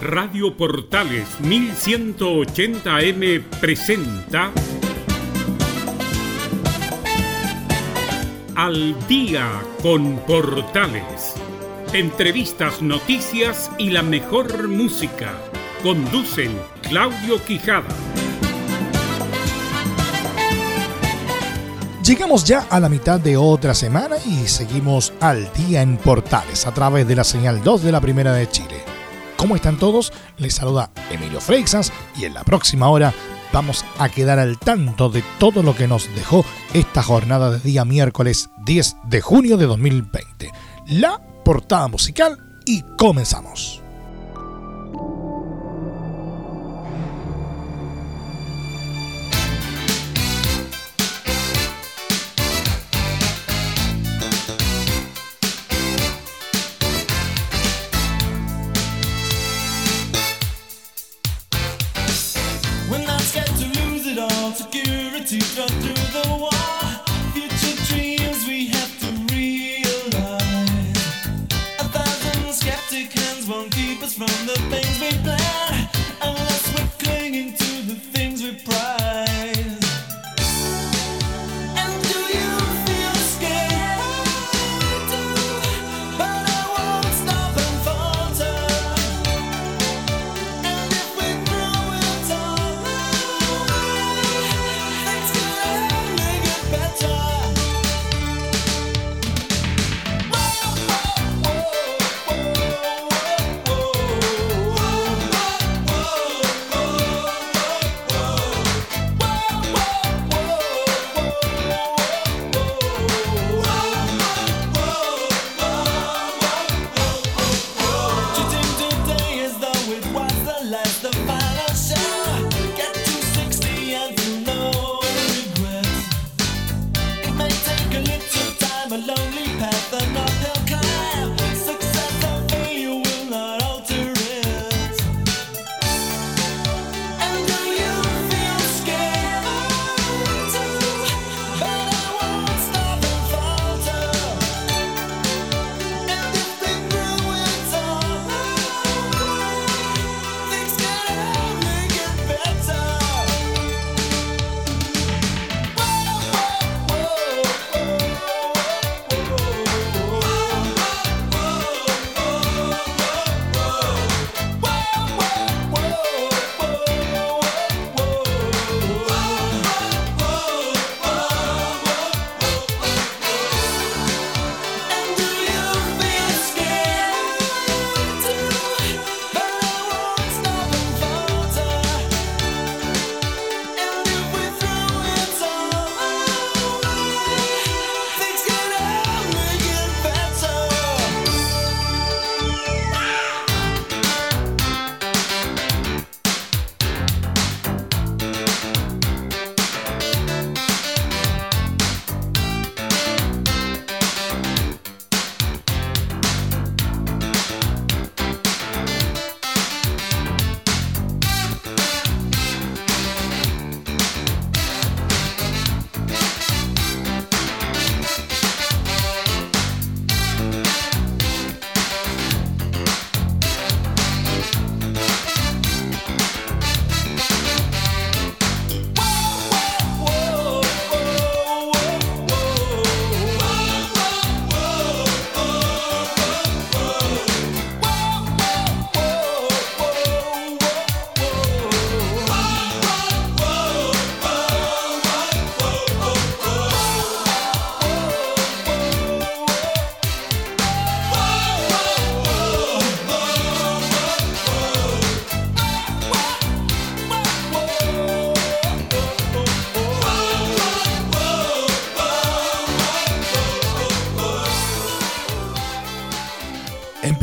Radio Portales 1180M presenta Al día con Portales. Entrevistas, noticias y la mejor música. Conducen Claudio Quijada. Llegamos ya a la mitad de otra semana y seguimos al día en Portales a través de la señal 2 de la Primera de Chile. ¿Cómo están todos? Les saluda Emilio Freixas y en la próxima hora vamos a quedar al tanto de todo lo que nos dejó esta jornada de día miércoles 10 de junio de 2020. La portada musical y comenzamos.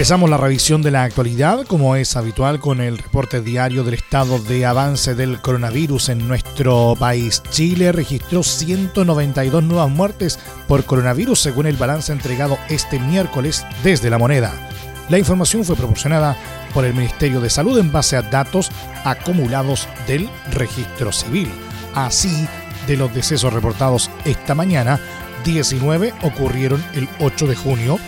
Empezamos la revisión de la actualidad, como es habitual, con el reporte diario del estado de avance del coronavirus en nuestro país. Chile registró 192 nuevas muertes por coronavirus según el balance entregado este miércoles desde la moneda. La información fue proporcionada por el Ministerio de Salud en base a datos acumulados del registro civil. Así, de los decesos reportados esta mañana, 19 ocurrieron el 8 de junio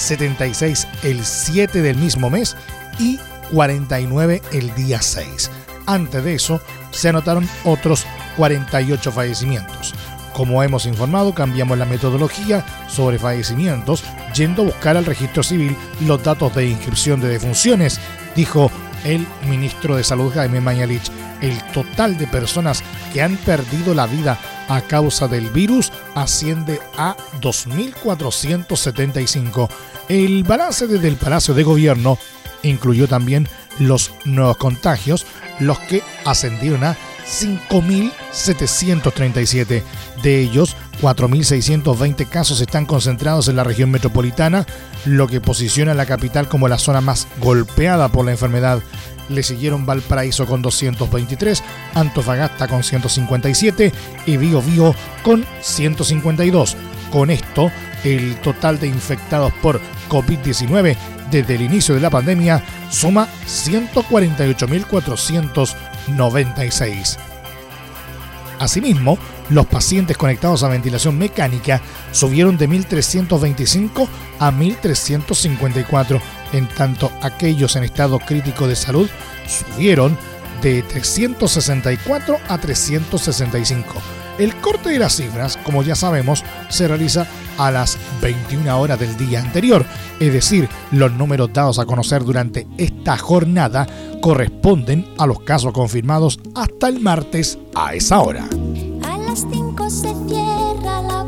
76 el 7 del mismo mes y 49 el día 6. Antes de eso, se anotaron otros 48 fallecimientos. Como hemos informado, cambiamos la metodología sobre fallecimientos, yendo a buscar al registro civil los datos de inscripción de defunciones, dijo el ministro de Salud Jaime Mañalich. El total de personas que han perdido la vida a causa del virus asciende a 2.475. El balance desde el Palacio de Gobierno incluyó también los nuevos contagios, los que ascendieron a 5.737. De ellos, 4.620 casos están concentrados en la región metropolitana, lo que posiciona a la capital como la zona más golpeada por la enfermedad. Le siguieron Valparaíso con 223, Antofagasta con 157 y Bio Bio con 152. Con esto, el total de infectados por COVID-19 desde el inicio de la pandemia suma 148.496. Asimismo, los pacientes conectados a ventilación mecánica subieron de 1.325 a 1.354, en tanto aquellos en estado crítico de salud subieron de 364 a 365. El corte de las cifras, como ya sabemos, se realiza a las 21 horas del día anterior, es decir, los números dados a conocer durante esta jornada corresponden a los casos confirmados hasta el martes a esa hora. A las 5 se cierra la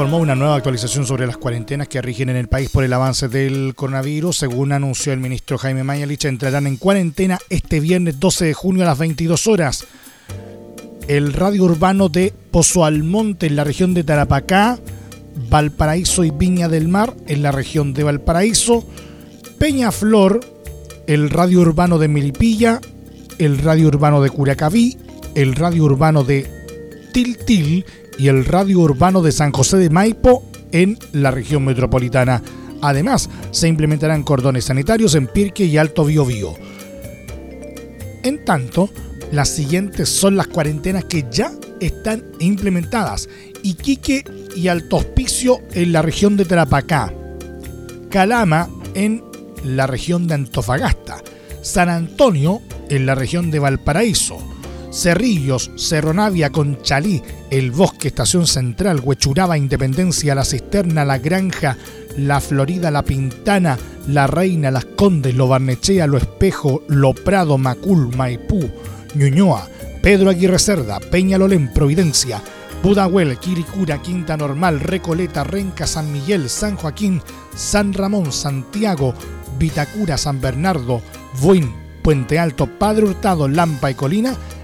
informó una nueva actualización sobre las cuarentenas que rigen en el país por el avance del coronavirus. Según anunció el ministro Jaime Mayalich, entrarán en cuarentena este viernes 12 de junio a las 22 horas. El radio urbano de Pozo Almonte en la región de Tarapacá, Valparaíso y Viña del Mar en la región de Valparaíso, Peñaflor, el radio urbano de Milipilla, el radio urbano de Curacaví, el radio urbano de Tiltil y el radio urbano de San José de Maipo en la región metropolitana. Además, se implementarán cordones sanitarios en Pirque y Alto Biobío. En tanto, las siguientes son las cuarentenas que ya están implementadas. Iquique y Alto Hospicio en la región de Tarapacá. Calama en la región de Antofagasta. San Antonio en la región de Valparaíso. Cerrillos, Cerro Navia, Conchalí, El Bosque, Estación Central, Huechuraba, Independencia, La Cisterna, La Granja, La Florida, La Pintana, La Reina, Las Condes, Lo Barnechea, Lo Espejo, Lo Prado, Macul, Maipú, Ñuñoa, Pedro Aguirre Cerda, Peñalolén, Providencia, Budahuel, Quiricura, Quinta Normal, Recoleta, Renca, San Miguel, San Joaquín, San Ramón, Santiago, Vitacura, San Bernardo, Buin, Puente Alto, Padre Hurtado, Lampa y Colina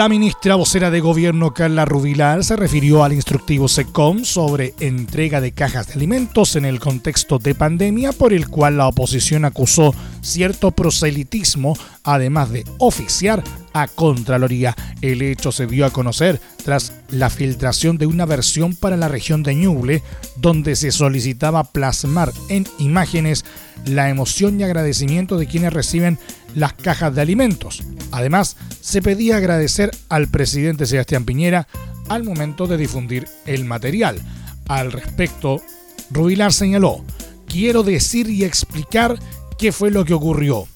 La ministra vocera de gobierno Carla Rubilar se refirió al instructivo SECOM sobre entrega de cajas de alimentos en el contexto de pandemia por el cual la oposición acusó cierto proselitismo además de oficiar a Contraloría. El hecho se dio a conocer tras la filtración de una versión para la región de Ñuble, donde se solicitaba plasmar en imágenes la emoción y agradecimiento de quienes reciben las cajas de alimentos. Además, se pedía agradecer al presidente Sebastián Piñera al momento de difundir el material. Al respecto, Rubilar señaló, quiero decir y explicar qué fue lo que ocurrió.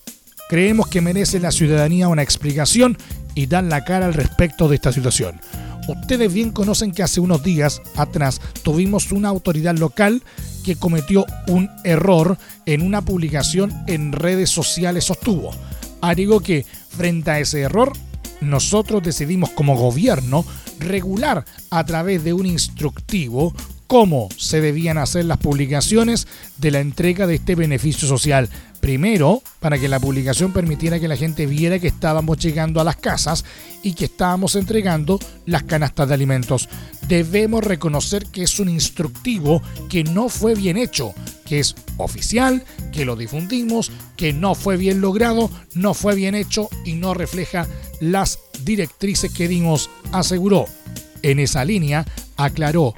Creemos que merece la ciudadanía una explicación y dar la cara al respecto de esta situación. Ustedes bien conocen que hace unos días atrás tuvimos una autoridad local que cometió un error en una publicación en redes sociales sostuvo. Agregó que frente a ese error nosotros decidimos como gobierno regular a través de un instructivo cómo se debían hacer las publicaciones de la entrega de este beneficio social. Primero, para que la publicación permitiera que la gente viera que estábamos llegando a las casas y que estábamos entregando las canastas de alimentos. Debemos reconocer que es un instructivo que no fue bien hecho, que es oficial, que lo difundimos, que no fue bien logrado, no fue bien hecho y no refleja las directrices que dimos, aseguró. En esa línea, aclaró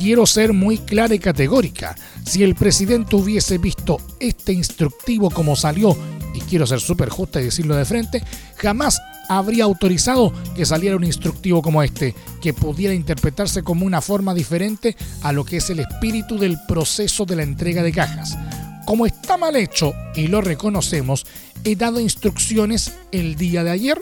quiero ser muy clara y categórica. Si el presidente hubiese visto este instructivo como salió, y quiero ser súper justa y decirlo de frente, jamás habría autorizado que saliera un instructivo como este, que pudiera interpretarse como una forma diferente a lo que es el espíritu del proceso de la entrega de cajas. Como está mal hecho y lo reconocemos, he dado instrucciones el día de ayer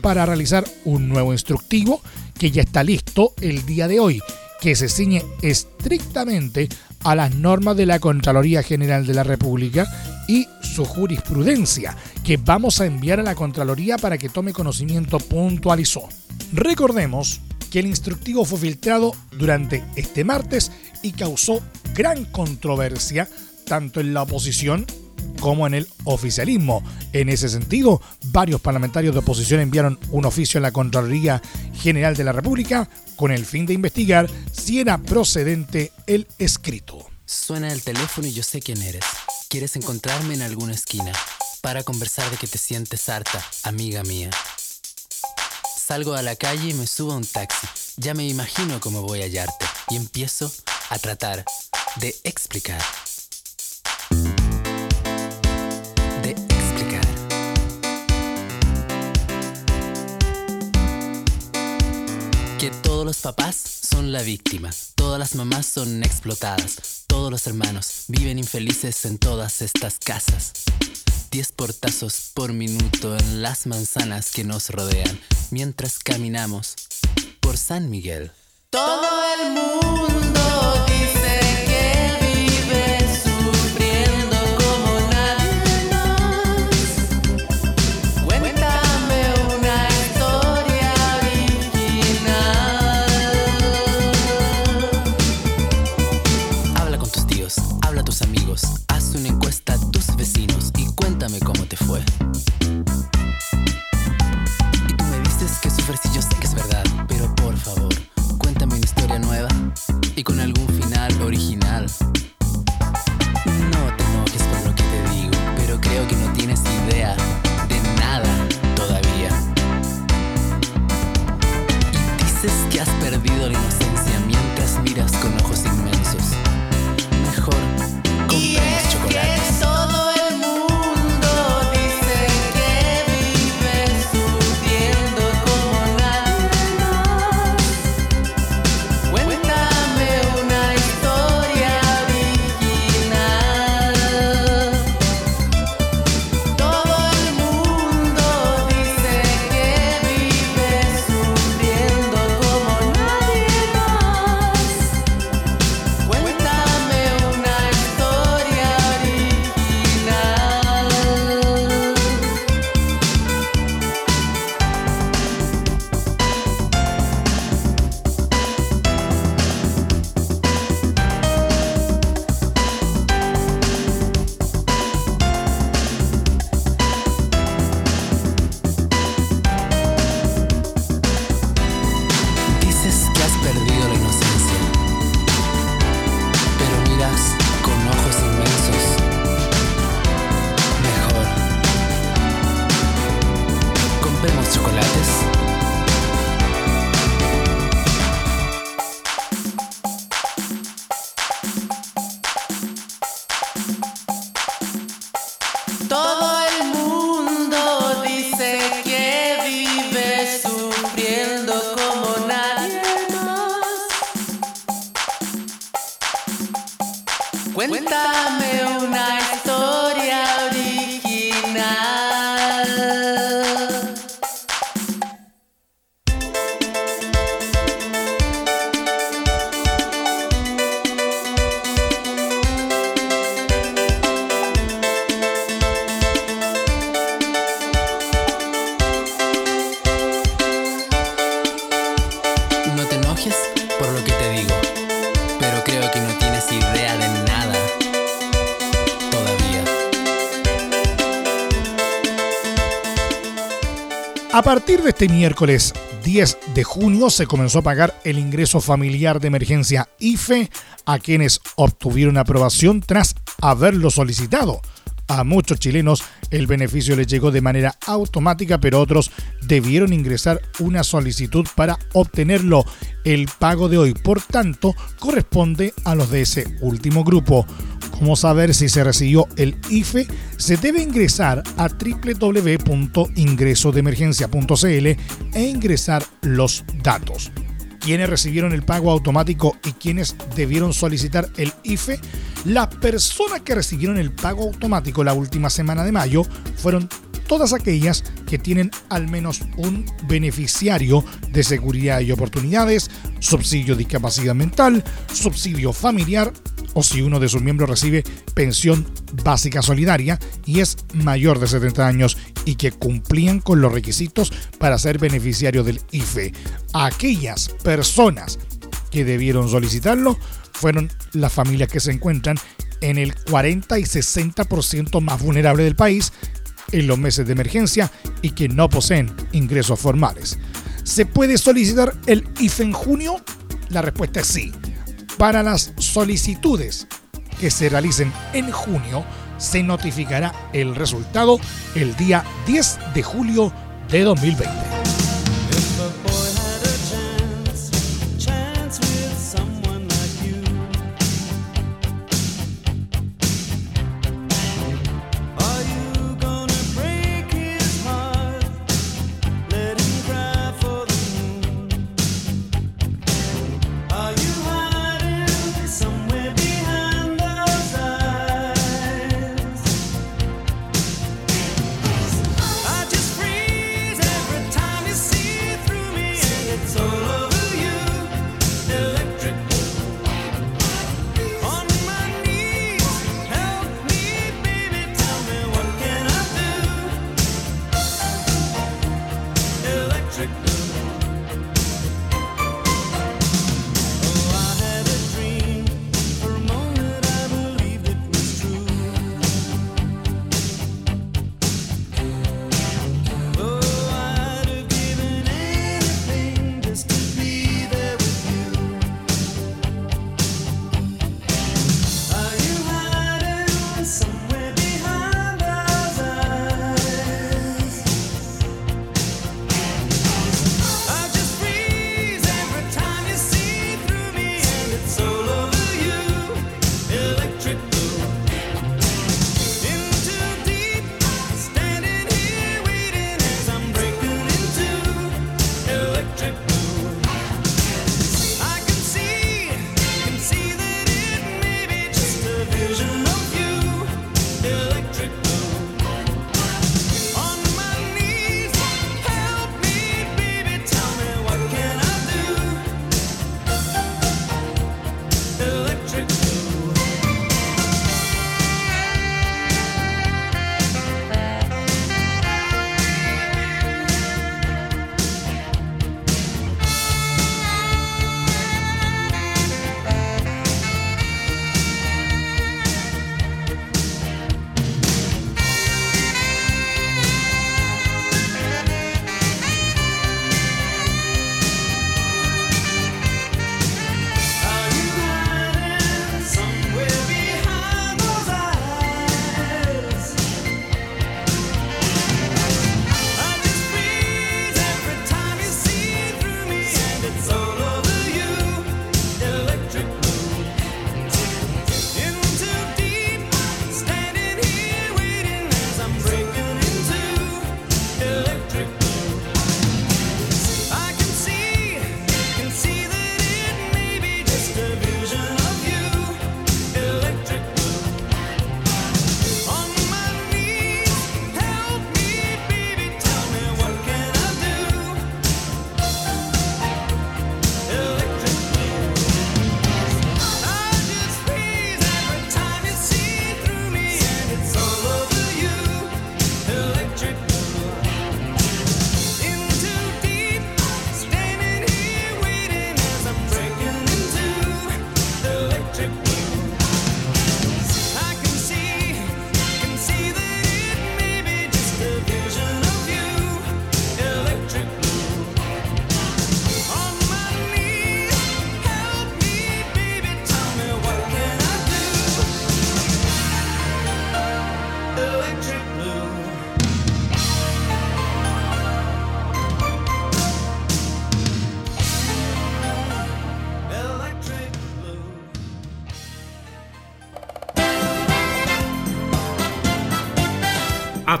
para realizar un nuevo instructivo que ya está listo el día de hoy que se ciñe estrictamente a las normas de la Contraloría General de la República y su jurisprudencia, que vamos a enviar a la Contraloría para que tome conocimiento, puntualizó. Recordemos que el instructivo fue filtrado durante este martes y causó gran controversia tanto en la oposición como en el oficialismo. En ese sentido, varios parlamentarios de oposición enviaron un oficio a la Contraloría General de la República con el fin de investigar si era procedente el escrito. Suena el teléfono y yo sé quién eres. ¿Quieres encontrarme en alguna esquina? Para conversar de que te sientes harta, amiga mía. Salgo a la calle y me subo a un taxi. Ya me imagino cómo voy a hallarte. Y empiezo a tratar de explicar. Los papás son la víctima, todas las mamás son explotadas, todos los hermanos viven infelices en todas estas casas. Diez portazos por minuto en las manzanas que nos rodean mientras caminamos por San Miguel. Todo el mundo dice vecinos y cuéntame cómo te fue. Y tú me dices que sufres y yo sé que es verdad, pero por favor, cuéntame una historia nueva y con algún final original. Cuéntame una historia. Este miércoles 10 de junio se comenzó a pagar el ingreso familiar de emergencia IFE a quienes obtuvieron aprobación tras haberlo solicitado. A muchos chilenos el beneficio les llegó de manera automática, pero otros debieron ingresar una solicitud para obtenerlo. El pago de hoy, por tanto, corresponde a los de ese último grupo. ¿Cómo saber si se recibió el IFE? Se debe ingresar a www.ingresodemergencia.cl e ingresar los datos quienes recibieron el pago automático y quienes debieron solicitar el IFE, las personas que recibieron el pago automático la última semana de mayo fueron todas aquellas que tienen al menos un beneficiario de seguridad y oportunidades, subsidio de discapacidad mental, subsidio familiar o si uno de sus miembros recibe pensión básica solidaria y es mayor de 70 años y que cumplían con los requisitos para ser beneficiario del IFE. Aquellas personas que debieron solicitarlo fueron las familias que se encuentran en el 40 y 60% más vulnerable del país en los meses de emergencia y que no poseen ingresos formales. ¿Se puede solicitar el IFE en junio? La respuesta es sí. Para las solicitudes que se realicen en junio, se notificará el resultado el día 10 de julio de 2020.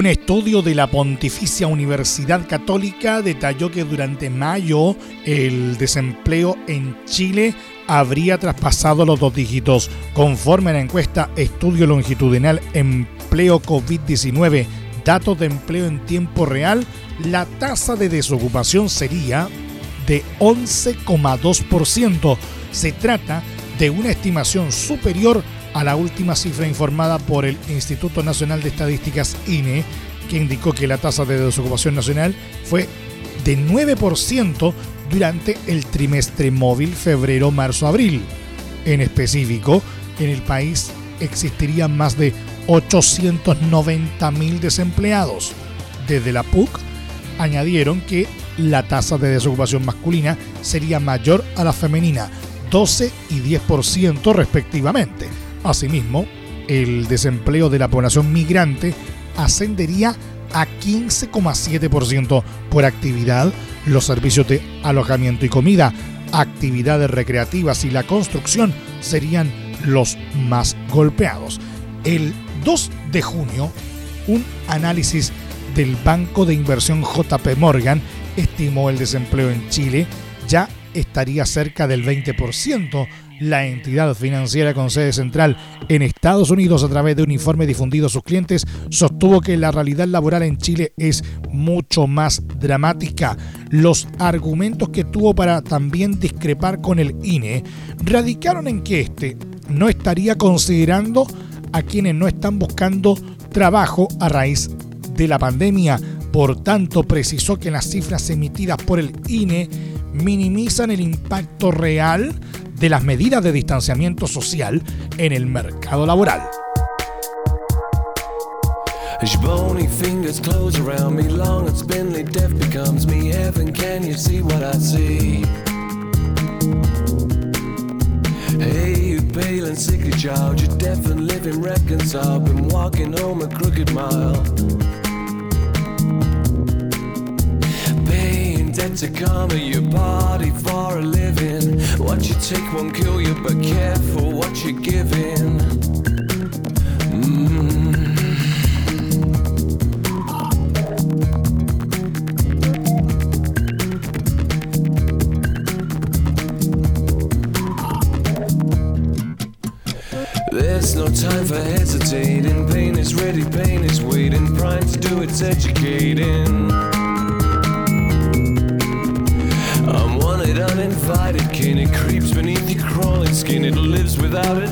Un estudio de la Pontificia Universidad Católica detalló que durante mayo el desempleo en Chile habría traspasado los dos dígitos. Conforme a la encuesta Estudio Longitudinal Empleo COVID-19, datos de empleo en tiempo real, la tasa de desocupación sería de 11,2%. Se trata de una estimación superior la última cifra informada por el Instituto Nacional de Estadísticas INE, que indicó que la tasa de desocupación nacional fue de 9% durante el trimestre móvil febrero-marzo-abril. En específico, en el país existirían más de 890 mil desempleados. Desde la PUC añadieron que la tasa de desocupación masculina sería mayor a la femenina, 12 y 10% respectivamente. Asimismo, el desempleo de la población migrante ascendería a 15,7% por actividad, los servicios de alojamiento y comida, actividades recreativas y la construcción serían los más golpeados. El 2 de junio, un análisis del Banco de Inversión JP Morgan estimó el desempleo en Chile ya estaría cerca del 20%. La entidad financiera con sede central en Estados Unidos a través de un informe difundido a sus clientes sostuvo que la realidad laboral en Chile es mucho más dramática. Los argumentos que tuvo para también discrepar con el INE radicaron en que éste no estaría considerando a quienes no están buscando trabajo a raíz de la pandemia. Por tanto, precisó que las cifras emitidas por el INE minimizan el impacto real de las medidas de distanciamiento social en el mercado laboral. Hey, you pale and child, you're deaf and living. Been walking home a crooked mile. Debt to karma, your body for a living. What you take won't kill you, but careful what you're giving. Mm. There's no time for hesitating. Pain is ready, pain is waiting. Prime to do its educating. saben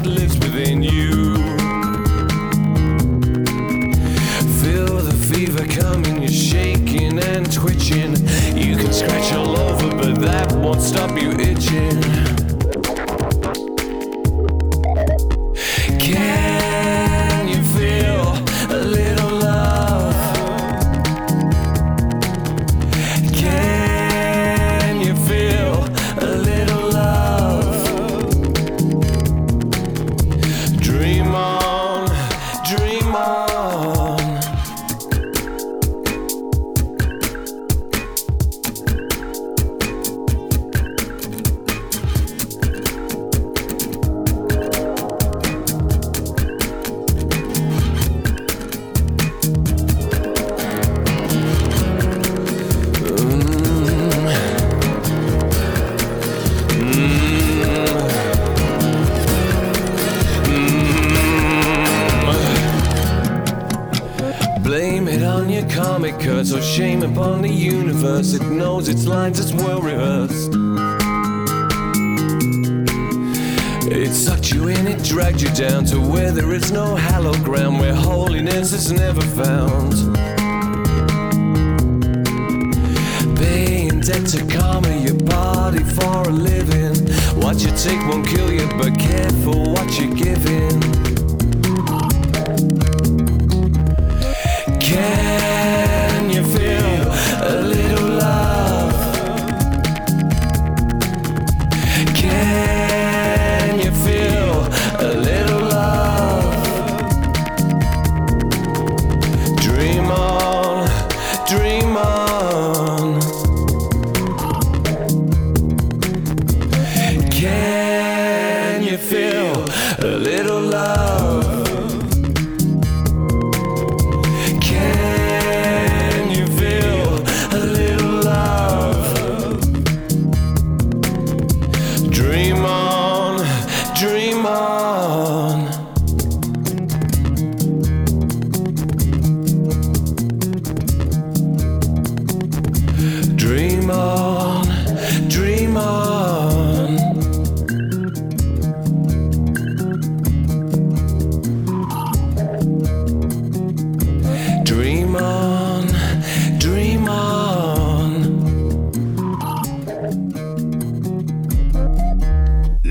no ground, where holiness is never found. Paying debt to karma, your body for a living. What you take won't kill you, but careful what you're giving.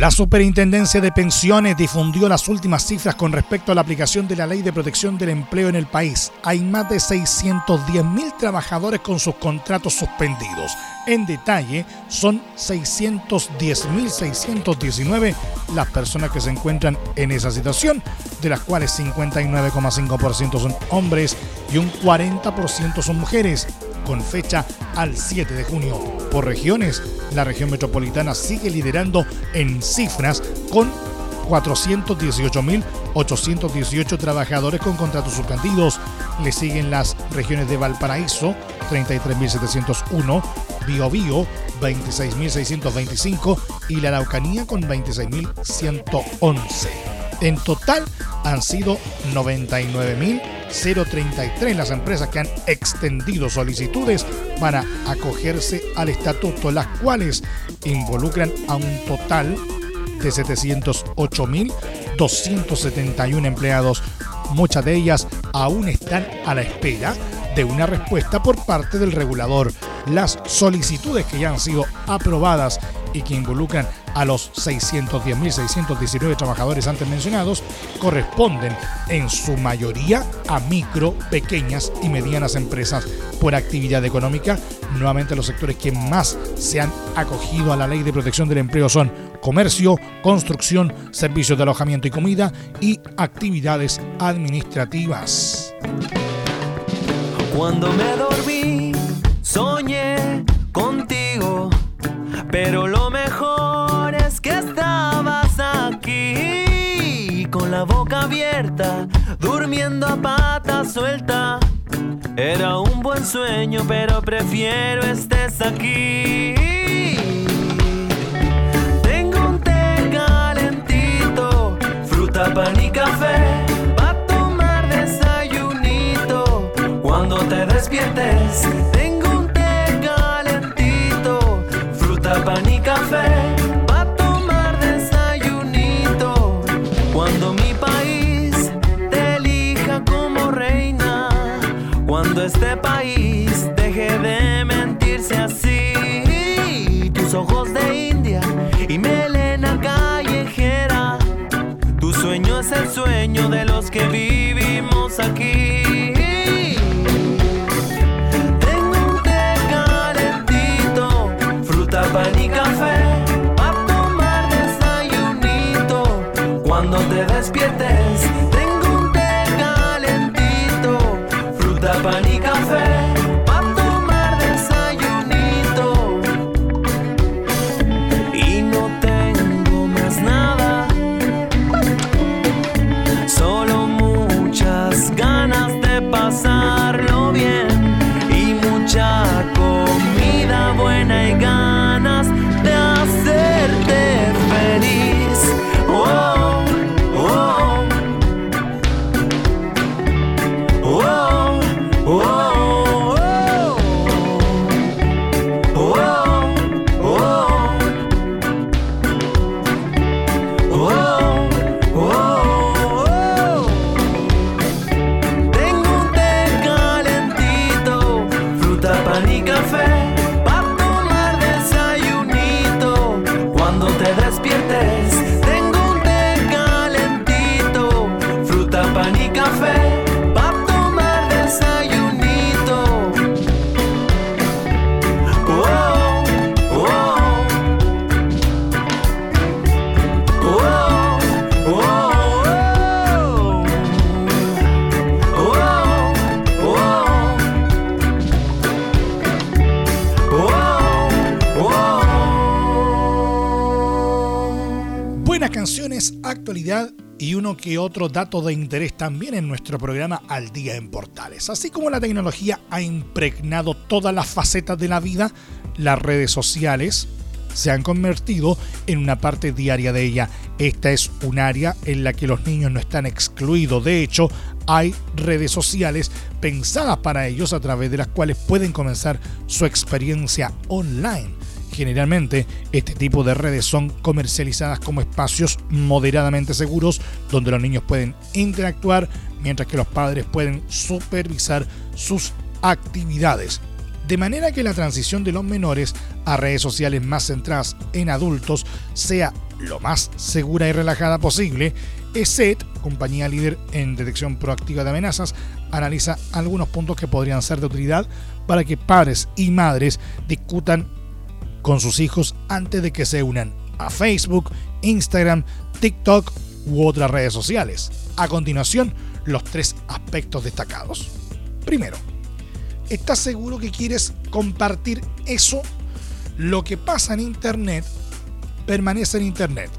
La Superintendencia de Pensiones difundió las últimas cifras con respecto a la aplicación de la Ley de Protección del Empleo en el país. Hay más de 610.000 trabajadores con sus contratos suspendidos. En detalle, son 610.619 las personas que se encuentran en esa situación, de las cuales 59,5% son hombres y un 40% son mujeres con fecha al 7 de junio. Por regiones, la región metropolitana sigue liderando en cifras con 418.818 trabajadores con contratos suspendidos. Le siguen las regiones de Valparaíso, 33.701, Biobío, 26.625 y la Araucanía con 26.111. En total han sido 99.033 las empresas que han extendido solicitudes para acogerse al estatuto, las cuales involucran a un total de 708.271 empleados. Muchas de ellas aún están a la espera de una respuesta por parte del regulador. Las solicitudes que ya han sido aprobadas y que involucran a los 610.619 trabajadores antes mencionados corresponden en su mayoría a micro, pequeñas y medianas empresas por actividad económica. Nuevamente los sectores que más se han acogido a la ley de protección del empleo son comercio, construcción, servicios de alojamiento y comida y actividades administrativas. Cuando me dormí, soñé contigo, pero a pata suelta. Era un buen sueño, pero prefiero estés aquí. Tengo un té calentito, fruta, pan y café. Pa' tomar desayunito cuando te despiertes. El sueño de los que vivimos aquí. Café. Y uno que otro dato de interés también en nuestro programa Al Día en Portales. Así como la tecnología ha impregnado todas las facetas de la vida, las redes sociales se han convertido en una parte diaria de ella. Esta es un área en la que los niños no están excluidos. De hecho, hay redes sociales pensadas para ellos a través de las cuales pueden comenzar su experiencia online. Generalmente, este tipo de redes son comercializadas como espacios moderadamente seguros donde los niños pueden interactuar mientras que los padres pueden supervisar sus actividades. De manera que la transición de los menores a redes sociales más centradas en adultos sea lo más segura y relajada posible, ESET, compañía líder en detección proactiva de amenazas, analiza algunos puntos que podrían ser de utilidad para que padres y madres discutan con sus hijos antes de que se unan a Facebook, Instagram, TikTok u otras redes sociales. A continuación, los tres aspectos destacados. Primero, ¿estás seguro que quieres compartir eso? Lo que pasa en Internet permanece en Internet.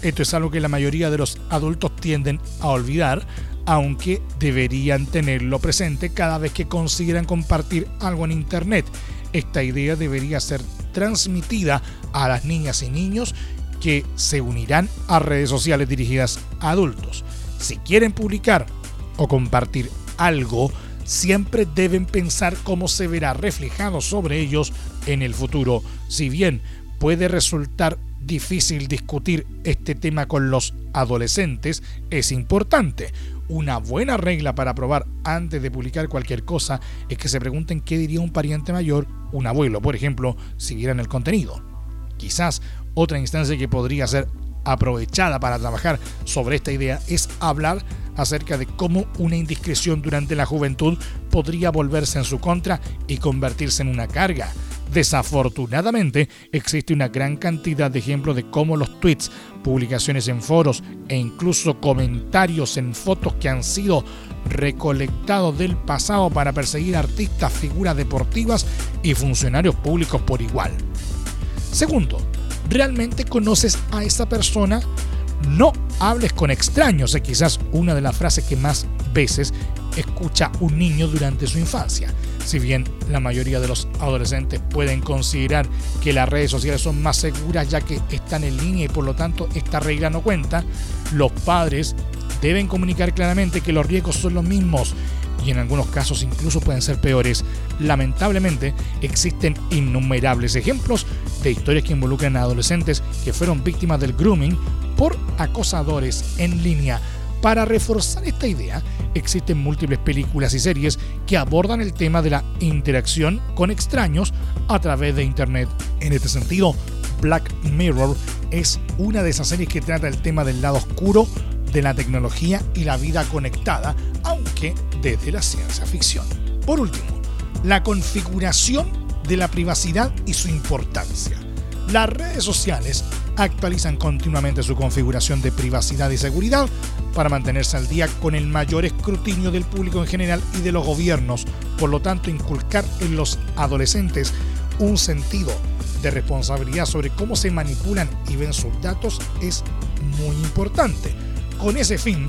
Esto es algo que la mayoría de los adultos tienden a olvidar, aunque deberían tenerlo presente cada vez que consideran compartir algo en Internet. Esta idea debería ser transmitida a las niñas y niños que se unirán a redes sociales dirigidas a adultos. Si quieren publicar o compartir algo, siempre deben pensar cómo se verá reflejado sobre ellos en el futuro. Si bien puede resultar difícil discutir este tema con los adolescentes, es importante. Una buena regla para probar antes de publicar cualquier cosa es que se pregunten qué diría un pariente mayor, un abuelo, por ejemplo, si vieran el contenido. Quizás otra instancia que podría ser aprovechada para trabajar sobre esta idea es hablar acerca de cómo una indiscreción durante la juventud podría volverse en su contra y convertirse en una carga. Desafortunadamente, existe una gran cantidad de ejemplos de cómo los tweets, publicaciones en foros e incluso comentarios en fotos que han sido recolectados del pasado para perseguir artistas, figuras deportivas y funcionarios públicos por igual. Segundo, ¿realmente conoces a esa persona? No hables con extraños, es quizás una de las frases que más veces escucha un niño durante su infancia. Si bien la mayoría de los adolescentes pueden considerar que las redes sociales son más seguras ya que están en línea y por lo tanto esta regla no cuenta, los padres deben comunicar claramente que los riesgos son los mismos y en algunos casos incluso pueden ser peores. Lamentablemente existen innumerables ejemplos de historias que involucran a adolescentes que fueron víctimas del grooming por acosadores en línea para reforzar esta idea, existen múltiples películas y series que abordan el tema de la interacción con extraños a través de Internet. En este sentido, Black Mirror es una de esas series que trata el tema del lado oscuro de la tecnología y la vida conectada, aunque desde la ciencia ficción. Por último, la configuración de la privacidad y su importancia. Las redes sociales actualizan continuamente su configuración de privacidad y seguridad para mantenerse al día con el mayor escrutinio del público en general y de los gobiernos. Por lo tanto, inculcar en los adolescentes un sentido de responsabilidad sobre cómo se manipulan y ven sus datos es muy importante. Con ese fin,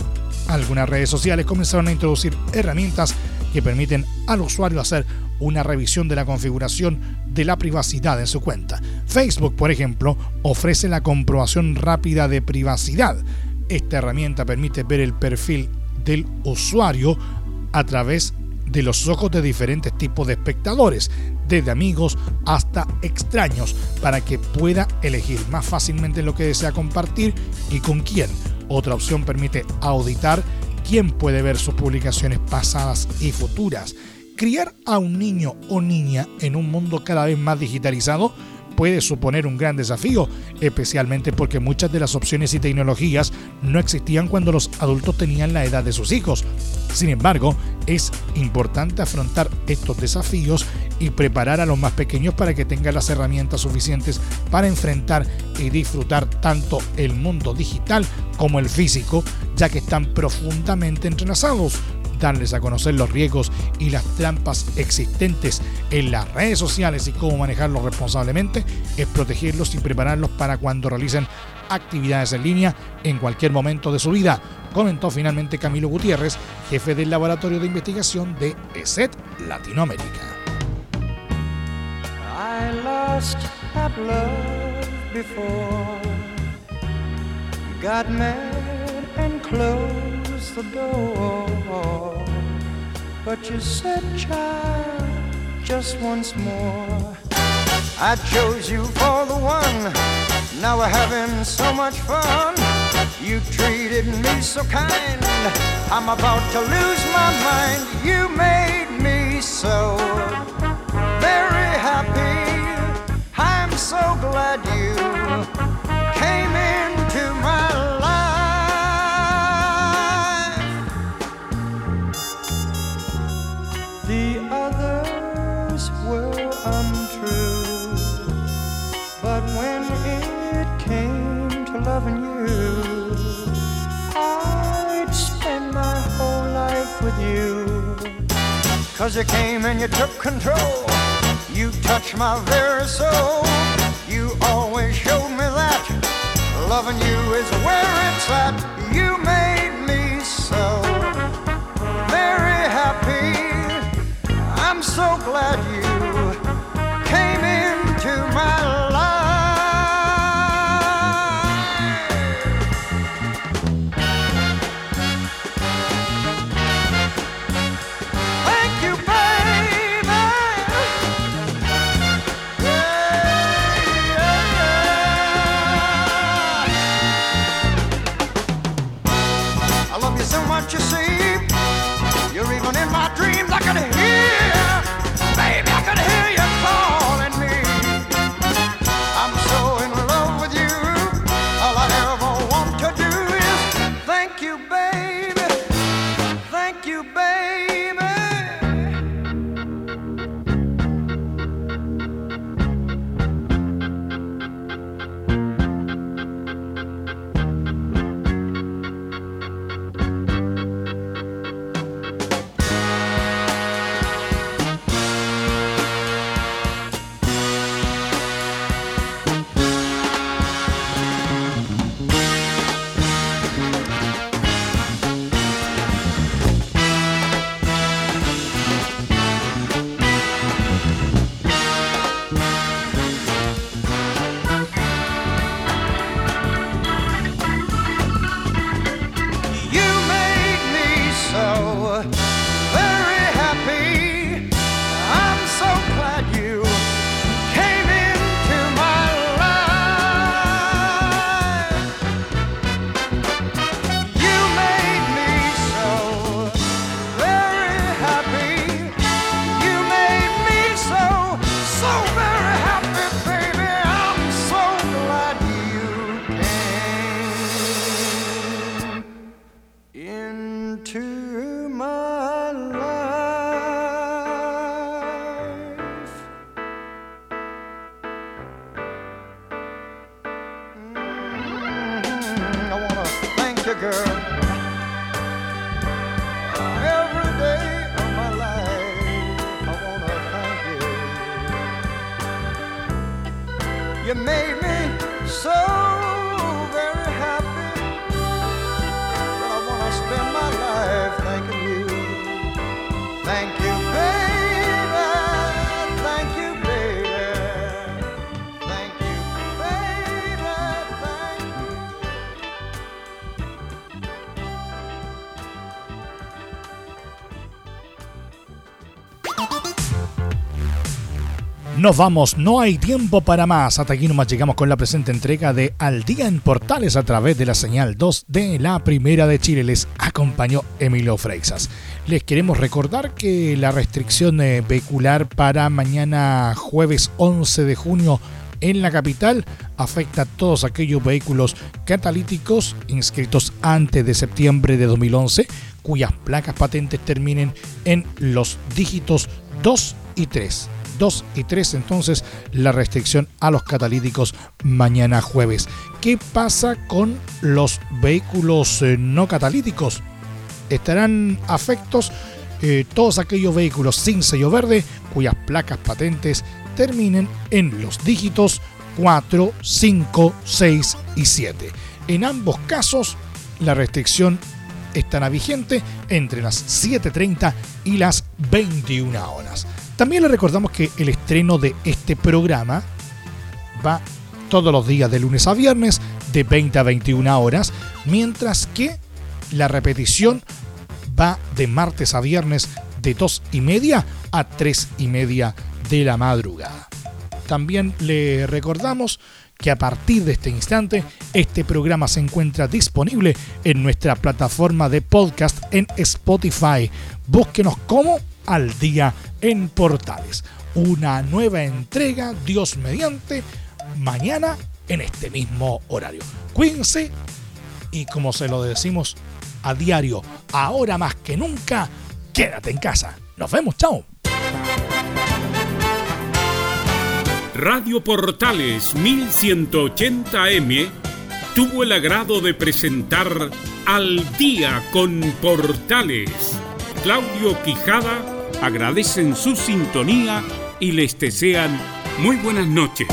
algunas redes sociales comenzaron a introducir herramientas que permiten al usuario hacer una revisión de la configuración de la privacidad en su cuenta. Facebook, por ejemplo, ofrece la comprobación rápida de privacidad. Esta herramienta permite ver el perfil del usuario a través de los ojos de diferentes tipos de espectadores, desde amigos hasta extraños, para que pueda elegir más fácilmente lo que desea compartir y con quién. Otra opción permite auditar quién puede ver sus publicaciones pasadas y futuras. Criar a un niño o niña en un mundo cada vez más digitalizado puede suponer un gran desafío, especialmente porque muchas de las opciones y tecnologías no existían cuando los adultos tenían la edad de sus hijos. Sin embargo, es importante afrontar estos desafíos y preparar a los más pequeños para que tengan las herramientas suficientes para enfrentar y disfrutar tanto el mundo digital como el físico, ya que están profundamente entrelazados darles a conocer los riesgos y las trampas existentes en las redes sociales y cómo manejarlos responsablemente, es protegerlos y prepararlos para cuando realicen actividades en línea en cualquier momento de su vida, comentó finalmente Camilo Gutiérrez, jefe del Laboratorio de Investigación de ESET Latinoamérica. But you said, child, just once more. I chose you for the one. Now we're having so much fun. You treated me so kind. I'm about to lose my mind. You made me so very happy. I'm so glad you Cause you came and you took control. You touched my very soul. You always showed me that loving you is where it's at. You made me so very happy. I'm so glad you came into my life. Nos vamos, no hay tiempo para más. Hasta aquí nomás llegamos con la presente entrega de Al Día en Portales a través de la señal 2 de la Primera de Chile. Les acompañó Emilio Freixas. Les queremos recordar que la restricción eh, vehicular para mañana jueves 11 de junio en la capital afecta a todos aquellos vehículos catalíticos inscritos antes de septiembre de 2011 cuyas placas patentes terminen en los dígitos 2 y 3. 2 y 3 entonces la restricción a los catalíticos mañana jueves. ¿Qué pasa con los vehículos eh, no catalíticos? Estarán afectos eh, todos aquellos vehículos sin sello verde cuyas placas patentes terminen en los dígitos 4, 5, 6 y 7. En ambos casos, la restricción estará vigente entre las 7.30 y las 21 horas. También le recordamos que el estreno de este programa va todos los días de lunes a viernes de 20 a 21 horas, mientras que la repetición va de martes a viernes de 2 y media a 3 y media de la madrugada. También le recordamos que a partir de este instante este programa se encuentra disponible en nuestra plataforma de podcast en Spotify. Búsquenos como al día en Portales. Una nueva entrega, Dios mediante, mañana en este mismo horario. Cuídense y como se lo decimos a diario, ahora más que nunca, quédate en casa. Nos vemos, chao. Radio Portales 1180M tuvo el agrado de presentar Al día con Portales. Claudio Quijada agradecen su sintonía y les desean muy buenas noches.